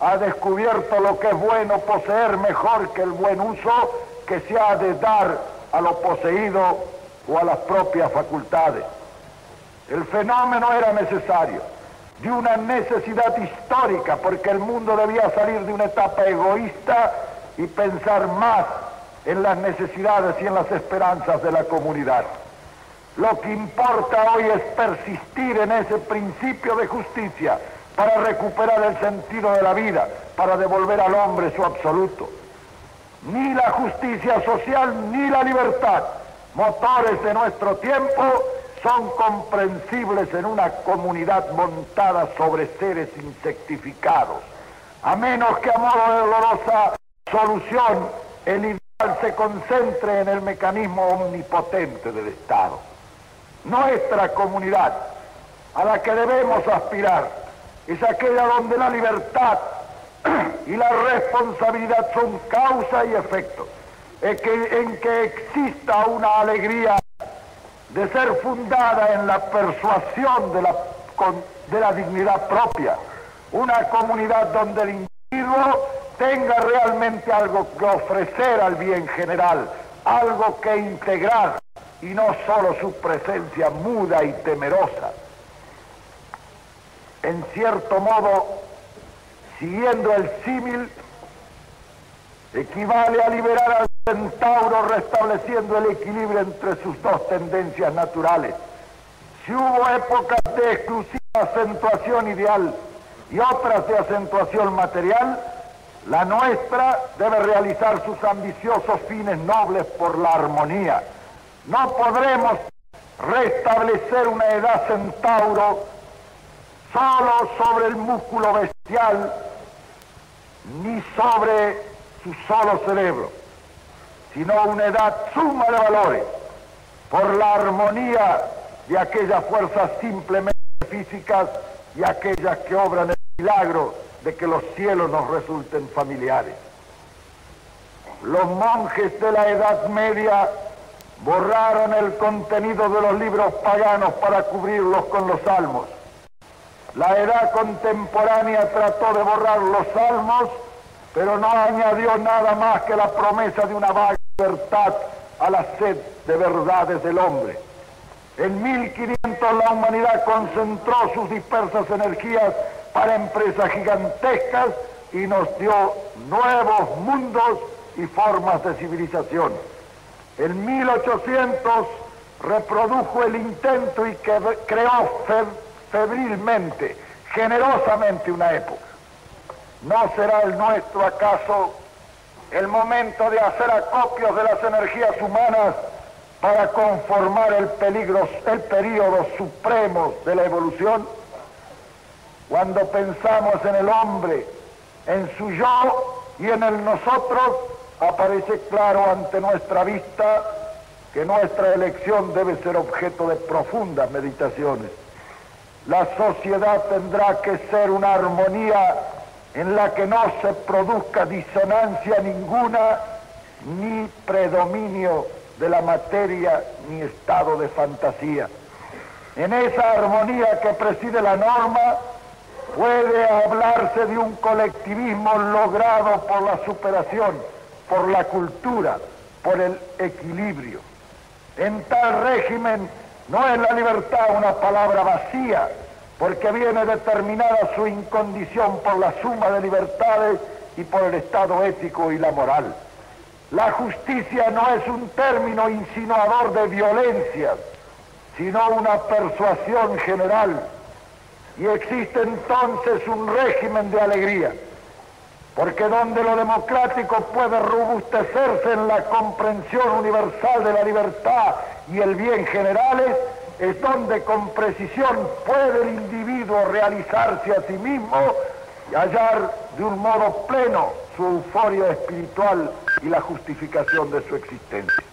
Ha descubierto lo que es bueno poseer mejor que el buen uso que se ha de dar a lo poseído o a las propias facultades. El fenómeno era necesario, de una necesidad histórica, porque el mundo debía salir de una etapa egoísta y pensar más en las necesidades y en las esperanzas de la comunidad. Lo que importa hoy es persistir en ese principio de justicia para recuperar el sentido de la vida, para devolver al hombre su absoluto ni la justicia social ni la libertad, motores de nuestro tiempo, son comprensibles en una comunidad montada sobre seres insectificados. A menos que a modo de dolorosa solución el ideal se concentre en el mecanismo omnipotente del Estado. Nuestra comunidad a la que debemos aspirar es aquella donde la libertad y la responsabilidad son causa y efecto. En que, en que exista una alegría de ser fundada en la persuasión de la, dignidad propia, una comunidad donde el individuo tenga realmente algo que ofrecer al bien general, algo que integrar y no solo su presencia muda y temerosa. En cierto modo, siguiendo el símil, equivale a liberar al centauro restableciendo el equilibrio entre sus dos tendencias naturales. Si hubo épocas de exclusiva acentuación ideal y otras de acentuación material, la nuestra debe realizar sus ambiciosos fines nobles por la armonía. No podremos restablecer una edad centauro solo sobre el músculo bestial ni sobre su solo cerebro, sino una edad suma de valores por la armonía de aquellas fuerzas simplemente físicas y aquellas que obran el milagro de que los cielos nos resulten familiares. Los monjes de la Edad Media borraron el contenido de los libros paganos para cubrirlos con los salmos. La edad contemporánea trató de borrar los salmos, pero no añadió nada más que la promesa de una vaga libertad a la sed de verdades del hombre. En 1500 la humanidad concentró sus dispersas energías para empresas gigantescas y nos dio nuevos mundos y formas de civilización. En 1800 reprodujo el intento y creó febrilmente, generosamente una época. ¿No será el nuestro acaso el momento de hacer acopios de las energías humanas para conformar el, peligro, el periodo supremo de la evolución? Cuando pensamos en el hombre, en su yo y en el nosotros, aparece claro ante nuestra vista que nuestra elección debe ser objeto de profundas meditaciones. La sociedad tendrá que ser una armonía en la que no se produzca disonancia ninguna, ni predominio de la materia, ni estado de fantasía. En esa armonía que preside la norma, puede hablarse de un colectivismo logrado por la superación, por la cultura, por el equilibrio. En tal régimen no es la libertad una palabra vacía, porque viene determinada su incondición por la suma de libertades y por el estado ético y la moral. La justicia no es un término insinuador de violencia, sino una persuasión general. Y existe entonces un régimen de alegría, porque donde lo democrático puede robustecerse en la comprensión universal de la libertad y el bien generales, es donde con precisión puede el individuo realizarse a sí mismo y hallar de un modo pleno su euforia espiritual y la justificación de su existencia.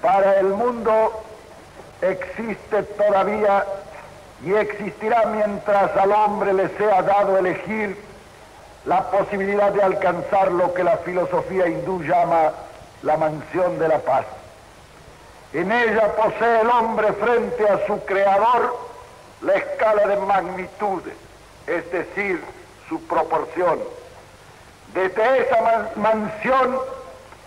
Para el mundo existe todavía y existirá mientras al hombre le sea dado elegir la posibilidad de alcanzar lo que la filosofía hindú llama la mansión de la paz. En ella posee el hombre frente a su creador la escala de magnitudes, es decir, su proporción. Desde esa mansión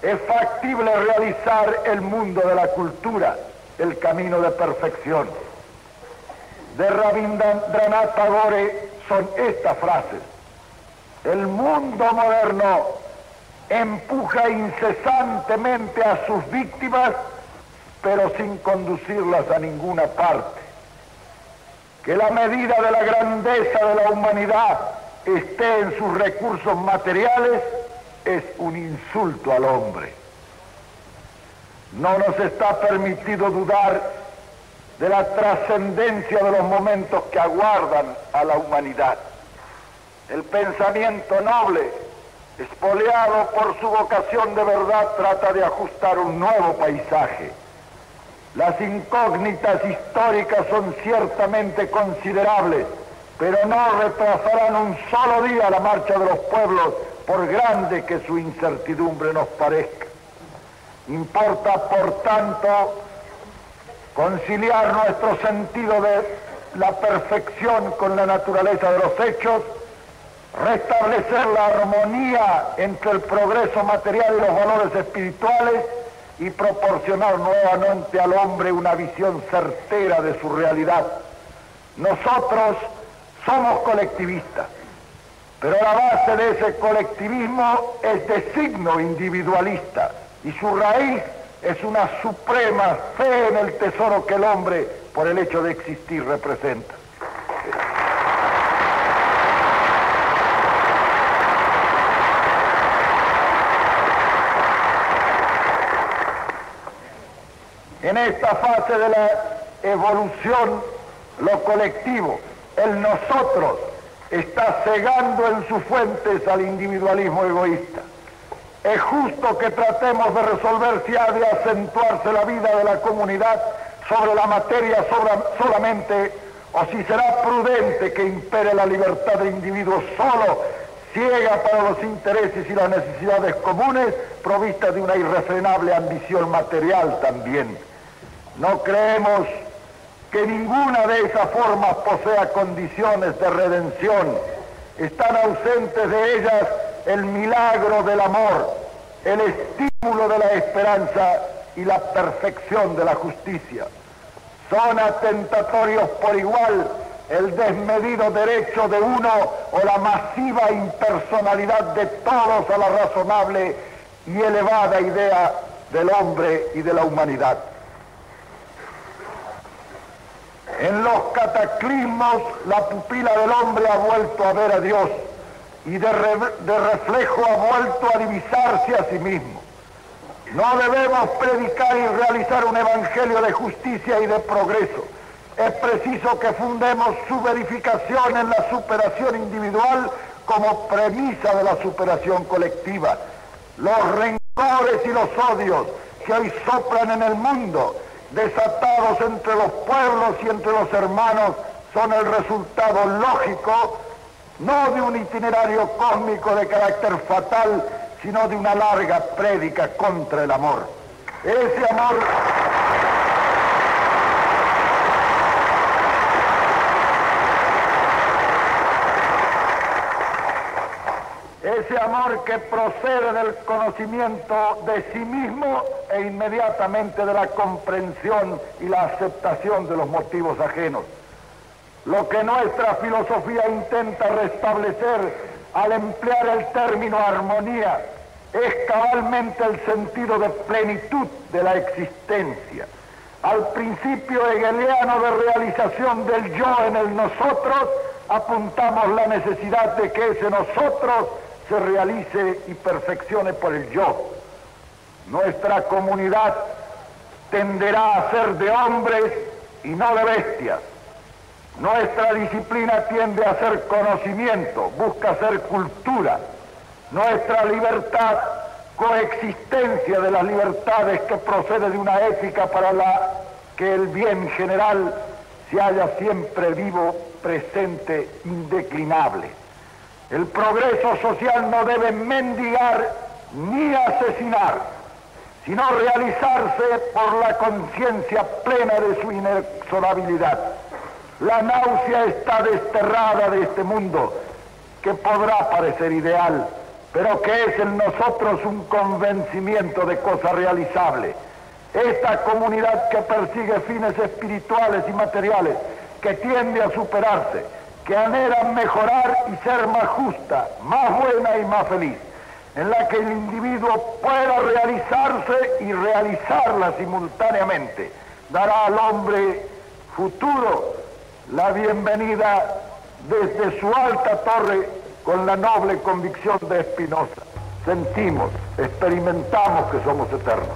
es factible realizar el mundo de la cultura, el camino de perfección. De Rabindranath Tagore son estas frases. El mundo moderno empuja incesantemente a sus víctimas, pero sin conducirlas a ninguna parte. Que la medida de la grandeza de la humanidad esté en sus recursos materiales es un insulto al hombre. No nos está permitido dudar de la trascendencia de los momentos que aguardan a la humanidad. El pensamiento noble, espoleado por su vocación de verdad, trata de ajustar un nuevo paisaje. Las incógnitas históricas son ciertamente considerables, pero no retrasarán un solo día la marcha de los pueblos, por grande que su incertidumbre nos parezca. Importa, por tanto, conciliar nuestro sentido de la perfección con la naturaleza de los hechos, restablecer la armonía entre el progreso material y los valores espirituales y proporcionar nuevamente al hombre una visión certera de su realidad. Nosotros somos colectivistas, pero la base de ese colectivismo es de signo individualista y su raíz es una suprema fe en el tesoro que el hombre, por el hecho de existir, representa. En esta fase de la evolución, lo colectivo, el nosotros, está cegando en sus fuentes al individualismo egoísta. Es justo que tratemos de resolver si ha de acentuarse la vida de la comunidad sobre la materia solamente o si será prudente que impere la libertad del individuo solo, ciega para los intereses y las necesidades comunes, provista de una irrefrenable ambición material también. No creemos que ninguna de esas formas posea condiciones de redención. Están ausentes de ellas el milagro del amor, el estímulo de la esperanza y la perfección de la justicia. Son atentatorios por igual el desmedido derecho de uno o la masiva impersonalidad de todos a la razonable y elevada idea del hombre y de la humanidad. En los cataclismos la pupila del hombre ha vuelto a ver a Dios y de, reflejo ha vuelto a divisarse a sí mismo. No debemos predicar y realizar un evangelio de justicia y de progreso. Es preciso que fundemos su verificación en la superación individual como premisa de la superación colectiva. Los rencores y los odios que hoy soplan en el mundo desatados entre los pueblos y entre los hermanos son el resultado lógico no de un itinerario cósmico de carácter fatal, sino de una larga prédica contra el amor. Ese amor... ese amor que procede del conocimiento de sí mismo e inmediatamente de la comprensión y la aceptación de los motivos ajenos. Lo que nuestra filosofía intenta restablecer al emplear el término armonía es cabalmente el sentido de plenitud de la existencia. Al principio hegeliano de realización del yo en el nosotros, apuntamos la necesidad de que ese nosotros se realice y perfeccione por el yo. Nuestra comunidad tenderá a ser de hombres y no de bestias. Nuestra disciplina tiende a ser conocimiento, busca ser cultura. Nuestra libertad, coexistencia de las libertades que procede de una ética para la que el bien general se haya siempre vivo, presente, indeclinable. El progreso social no debe mendigar ni asesinar, sino realizarse por la conciencia plena de su inexorabilidad. La náusea está desterrada de este mundo, que podrá parecer ideal, pero que es en nosotros un convencimiento de cosa realizable. Esta comunidad que persigue fines espirituales y materiales, que tiende a superarse, que anhelan mejorar y ser más justa, más buena y más feliz, en la que el individuo pueda realizarse y realizarla simultáneamente, dará al hombre futuro la bienvenida desde su alta torre con la noble convicción de Espinosa. Sentimos, experimentamos que somos eternos.